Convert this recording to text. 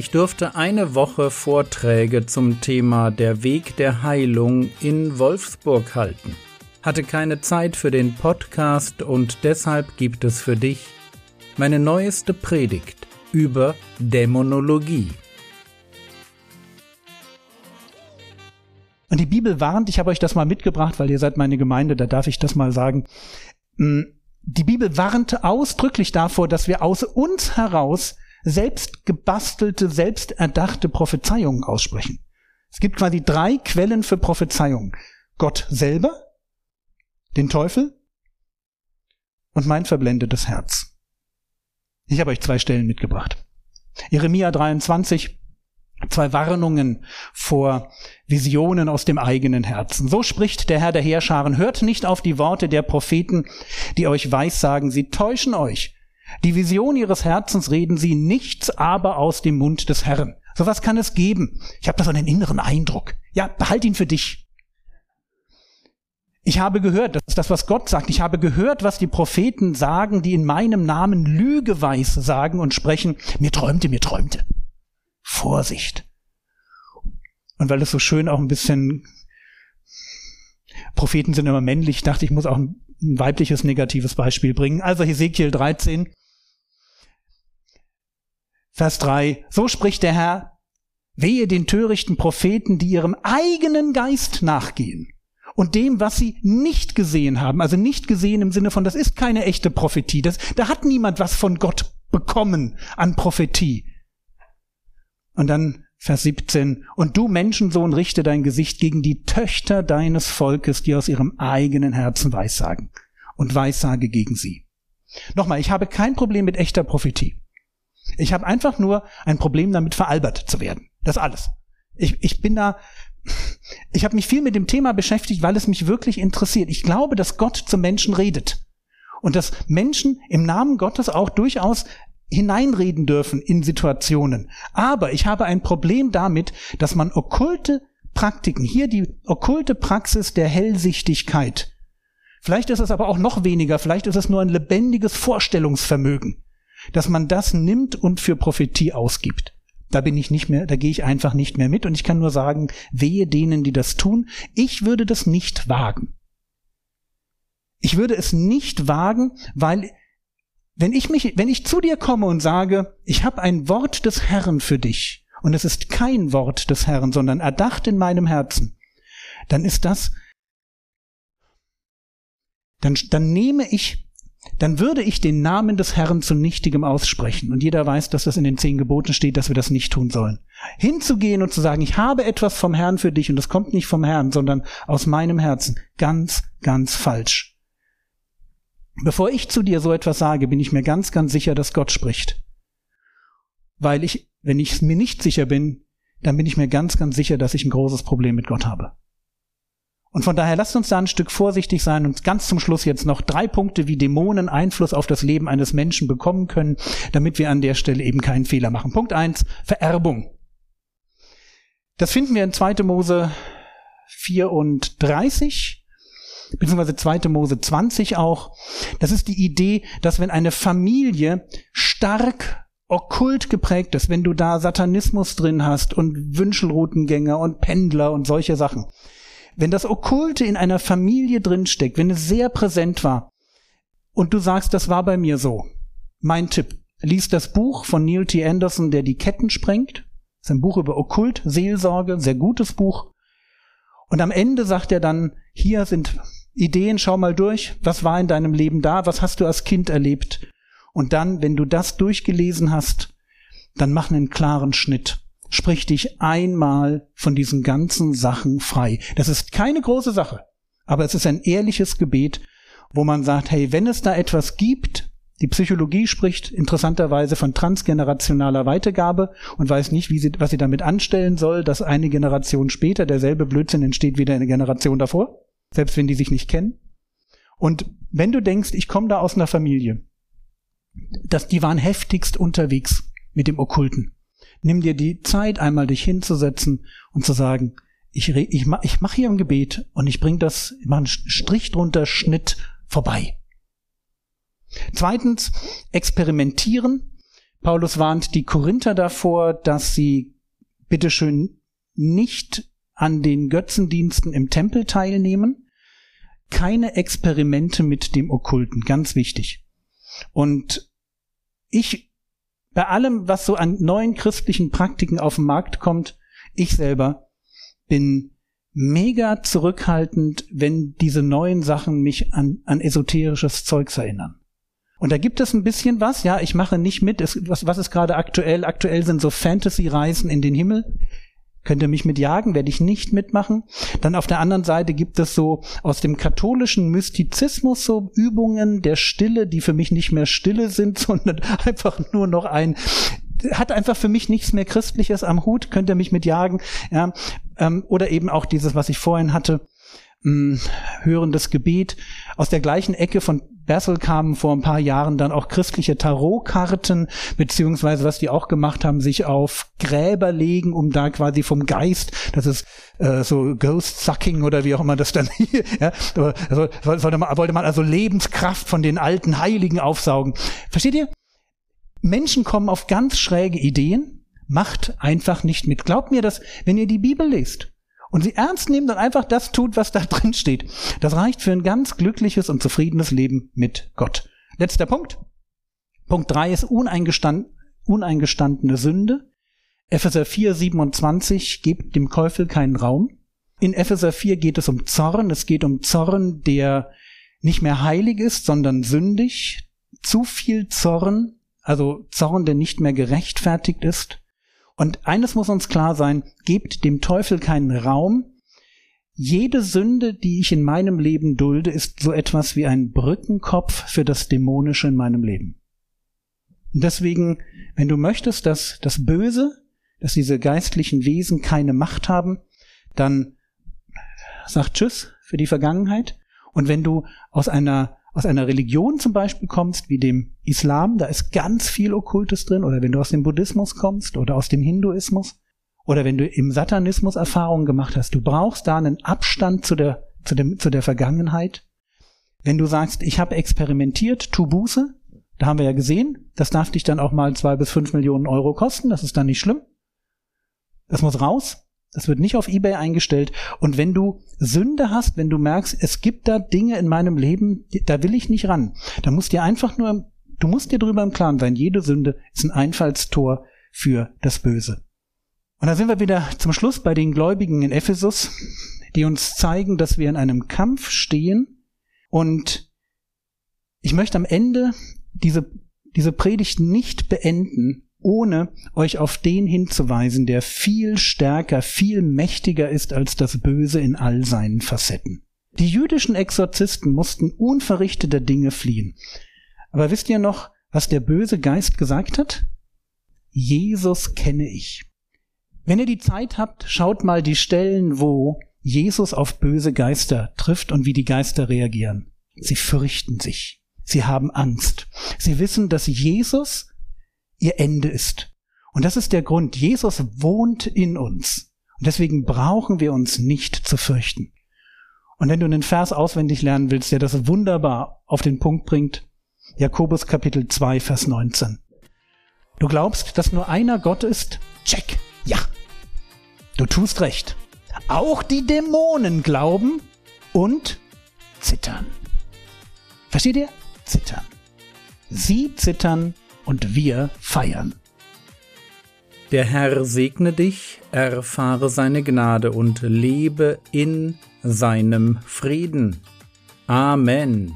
Ich durfte eine Woche Vorträge zum Thema Der Weg der Heilung in Wolfsburg halten. Hatte keine Zeit für den Podcast und deshalb gibt es für dich meine neueste Predigt über Dämonologie. Und die Bibel warnt, ich habe euch das mal mitgebracht, weil ihr seid meine Gemeinde, da darf ich das mal sagen. Mm, die Bibel warnt ausdrücklich davor, dass wir aus uns heraus selbst gebastelte, selbst erdachte Prophezeiungen aussprechen. Es gibt quasi drei Quellen für Prophezeiungen. Gott selber, den Teufel und mein verblendetes Herz. Ich habe euch zwei Stellen mitgebracht. Jeremia 23, zwei Warnungen vor Visionen aus dem eigenen Herzen. So spricht der Herr der Heerscharen, hört nicht auf die Worte der Propheten, die euch weissagen, sie täuschen euch. Die Vision ihres Herzens reden sie nichts aber aus dem Mund des Herrn. So was kann es geben. Ich habe da so einen inneren Eindruck. Ja, behalt ihn für dich. Ich habe gehört, das ist das, was Gott sagt. Ich habe gehört, was die Propheten sagen, die in meinem Namen lügeweis sagen und sprechen. Mir träumte, mir träumte. Vorsicht. Und weil es so schön auch ein bisschen Propheten sind immer männlich, dachte ich, muss auch ein weibliches negatives Beispiel bringen. Also Hesekiel 13, Vers 3. So spricht der Herr, wehe den törichten Propheten, die ihrem eigenen Geist nachgehen und dem, was sie nicht gesehen haben. Also nicht gesehen im Sinne von, das ist keine echte Prophetie. Das, da hat niemand was von Gott bekommen an Prophetie. Und dann Vers 17. Und du Menschensohn richte dein Gesicht gegen die Töchter deines Volkes, die aus ihrem eigenen Herzen weissagen. Und weissage gegen sie. Nochmal, ich habe kein Problem mit echter Prophetie. Ich habe einfach nur ein Problem damit, veralbert zu werden. Das alles. Ich, ich bin da, ich habe mich viel mit dem Thema beschäftigt, weil es mich wirklich interessiert. Ich glaube, dass Gott zum Menschen redet. Und dass Menschen im Namen Gottes auch durchaus hineinreden dürfen in Situationen. Aber ich habe ein Problem damit, dass man okkulte Praktiken, hier die okkulte Praxis der Hellsichtigkeit, vielleicht ist es aber auch noch weniger, vielleicht ist es nur ein lebendiges Vorstellungsvermögen, dass man das nimmt und für Prophetie ausgibt. Da bin ich nicht mehr, da gehe ich einfach nicht mehr mit und ich kann nur sagen, wehe denen, die das tun. Ich würde das nicht wagen. Ich würde es nicht wagen, weil wenn ich mich, wenn ich zu dir komme und sage, ich habe ein Wort des Herrn für dich, und es ist kein Wort des Herrn, sondern erdacht in meinem Herzen, dann ist das, dann, dann nehme ich, dann würde ich den Namen des Herrn zu nichtigem aussprechen. Und jeder weiß, dass das in den zehn Geboten steht, dass wir das nicht tun sollen. Hinzugehen und zu sagen, ich habe etwas vom Herrn für dich und das kommt nicht vom Herrn, sondern aus meinem Herzen. Ganz, ganz falsch. Bevor ich zu dir so etwas sage, bin ich mir ganz, ganz sicher, dass Gott spricht. Weil ich, wenn ich mir nicht sicher bin, dann bin ich mir ganz, ganz sicher, dass ich ein großes Problem mit Gott habe. Und von daher lasst uns da ein Stück vorsichtig sein und ganz zum Schluss jetzt noch drei Punkte, wie Dämonen Einfluss auf das Leben eines Menschen bekommen können, damit wir an der Stelle eben keinen Fehler machen. Punkt eins: Vererbung. Das finden wir in 2. Mose 34 beziehungsweise 2. Mose 20 auch. Das ist die Idee, dass wenn eine Familie stark okkult geprägt ist, wenn du da Satanismus drin hast und Wünschelroutengänger und Pendler und solche Sachen. Wenn das Okkulte in einer Familie drinsteckt, wenn es sehr präsent war und du sagst, das war bei mir so. Mein Tipp. Lies das Buch von Neil T. Anderson, der die Ketten sprengt. Das ist ein Buch über Okkult, Seelsorge, sehr gutes Buch. Und am Ende sagt er dann, hier sind Ideen, schau mal durch, was war in deinem Leben da, was hast du als Kind erlebt. Und dann, wenn du das durchgelesen hast, dann mach einen klaren Schnitt. Sprich dich einmal von diesen ganzen Sachen frei. Das ist keine große Sache, aber es ist ein ehrliches Gebet, wo man sagt, hey, wenn es da etwas gibt, die Psychologie spricht interessanterweise von transgenerationaler Weitergabe und weiß nicht, wie sie, was sie damit anstellen soll, dass eine Generation später derselbe Blödsinn entsteht wie eine Generation davor selbst wenn die sich nicht kennen. Und wenn du denkst, ich komme da aus einer Familie, dass die waren heftigst unterwegs mit dem Okkulten, nimm dir die Zeit, einmal dich hinzusetzen und zu sagen, ich, ich, ich mache hier ein Gebet und ich bringe das, ich mache einen Strich drunter, Schnitt vorbei. Zweitens, experimentieren Paulus warnt die Korinther davor, dass sie bitteschön nicht an den Götzendiensten im Tempel teilnehmen. Keine Experimente mit dem Okkulten, ganz wichtig. Und ich, bei allem, was so an neuen christlichen Praktiken auf den Markt kommt, ich selber bin mega zurückhaltend, wenn diese neuen Sachen mich an, an esoterisches Zeugs erinnern. Und da gibt es ein bisschen was, ja, ich mache nicht mit, es, was, was ist gerade aktuell? Aktuell sind so Fantasy-Reisen in den Himmel. Könnt ihr mich mitjagen, werde ich nicht mitmachen. Dann auf der anderen Seite gibt es so aus dem katholischen Mystizismus so Übungen der Stille, die für mich nicht mehr Stille sind, sondern einfach nur noch ein hat einfach für mich nichts mehr Christliches am Hut, könnt ihr mich mitjagen. Ja, ähm, oder eben auch dieses, was ich vorhin hatte, mh, hm, hörendes Gebet. Aus der gleichen Ecke von Bessel kamen vor ein paar Jahren dann auch christliche Tarotkarten, beziehungsweise was die auch gemacht haben, sich auf Gräber legen, um da quasi vom Geist, das ist äh, so Ghost Sucking oder wie auch immer das dann hier, ja, also, sollte man, wollte man also Lebenskraft von den alten Heiligen aufsaugen. Versteht ihr? Menschen kommen auf ganz schräge Ideen, macht einfach nicht mit. Glaubt mir das, wenn ihr die Bibel lest und sie ernst nehmt und einfach das tut, was da drin steht. Das reicht für ein ganz glückliches und zufriedenes Leben mit Gott. Letzter Punkt. Punkt drei ist uneingestand, uneingestandene Sünde. Epheser 4, 27 gibt dem Teufel keinen Raum. In Epheser 4 geht es um Zorn. Es geht um Zorn, der nicht mehr heilig ist, sondern sündig. Zu viel Zorn, also Zorn, der nicht mehr gerechtfertigt ist. Und eines muss uns klar sein, gebt dem Teufel keinen Raum. Jede Sünde, die ich in meinem Leben dulde, ist so etwas wie ein Brückenkopf für das Dämonische in meinem Leben. Und deswegen, wenn du möchtest, dass das Böse, dass diese geistlichen Wesen keine Macht haben, dann sag Tschüss für die Vergangenheit. Und wenn du aus einer aus einer Religion zum Beispiel kommst, wie dem Islam, da ist ganz viel Okkultes drin, oder wenn du aus dem Buddhismus kommst oder aus dem Hinduismus, oder wenn du im Satanismus Erfahrungen gemacht hast, du brauchst da einen Abstand zu der, zu dem, zu der Vergangenheit. Wenn du sagst, ich habe experimentiert, tu Buße, da haben wir ja gesehen, das darf dich dann auch mal zwei bis fünf Millionen Euro kosten, das ist dann nicht schlimm. Das muss raus. Das wird nicht auf eBay eingestellt. Und wenn du Sünde hast, wenn du merkst, es gibt da Dinge in meinem Leben, da will ich nicht ran, dann musst dir einfach nur, du musst dir drüber im Klaren sein, jede Sünde ist ein Einfallstor für das Böse. Und da sind wir wieder zum Schluss bei den Gläubigen in Ephesus, die uns zeigen, dass wir in einem Kampf stehen. Und ich möchte am Ende diese, diese Predigt nicht beenden, ohne euch auf den hinzuweisen, der viel stärker, viel mächtiger ist als das Böse in all seinen Facetten. Die jüdischen Exorzisten mussten unverrichteter Dinge fliehen. Aber wisst ihr noch, was der böse Geist gesagt hat? Jesus kenne ich. Wenn ihr die Zeit habt, schaut mal die Stellen, wo Jesus auf böse Geister trifft und wie die Geister reagieren. Sie fürchten sich. Sie haben Angst. Sie wissen, dass Jesus ihr Ende ist. Und das ist der Grund. Jesus wohnt in uns. Und deswegen brauchen wir uns nicht zu fürchten. Und wenn du einen Vers auswendig lernen willst, der das wunderbar auf den Punkt bringt, Jakobus Kapitel 2, Vers 19. Du glaubst, dass nur einer Gott ist? Check. Ja. Du tust recht. Auch die Dämonen glauben und zittern. Versteht ihr? Zittern. Sie zittern und wir feiern. Der Herr segne dich, erfahre seine Gnade und lebe in seinem Frieden. Amen.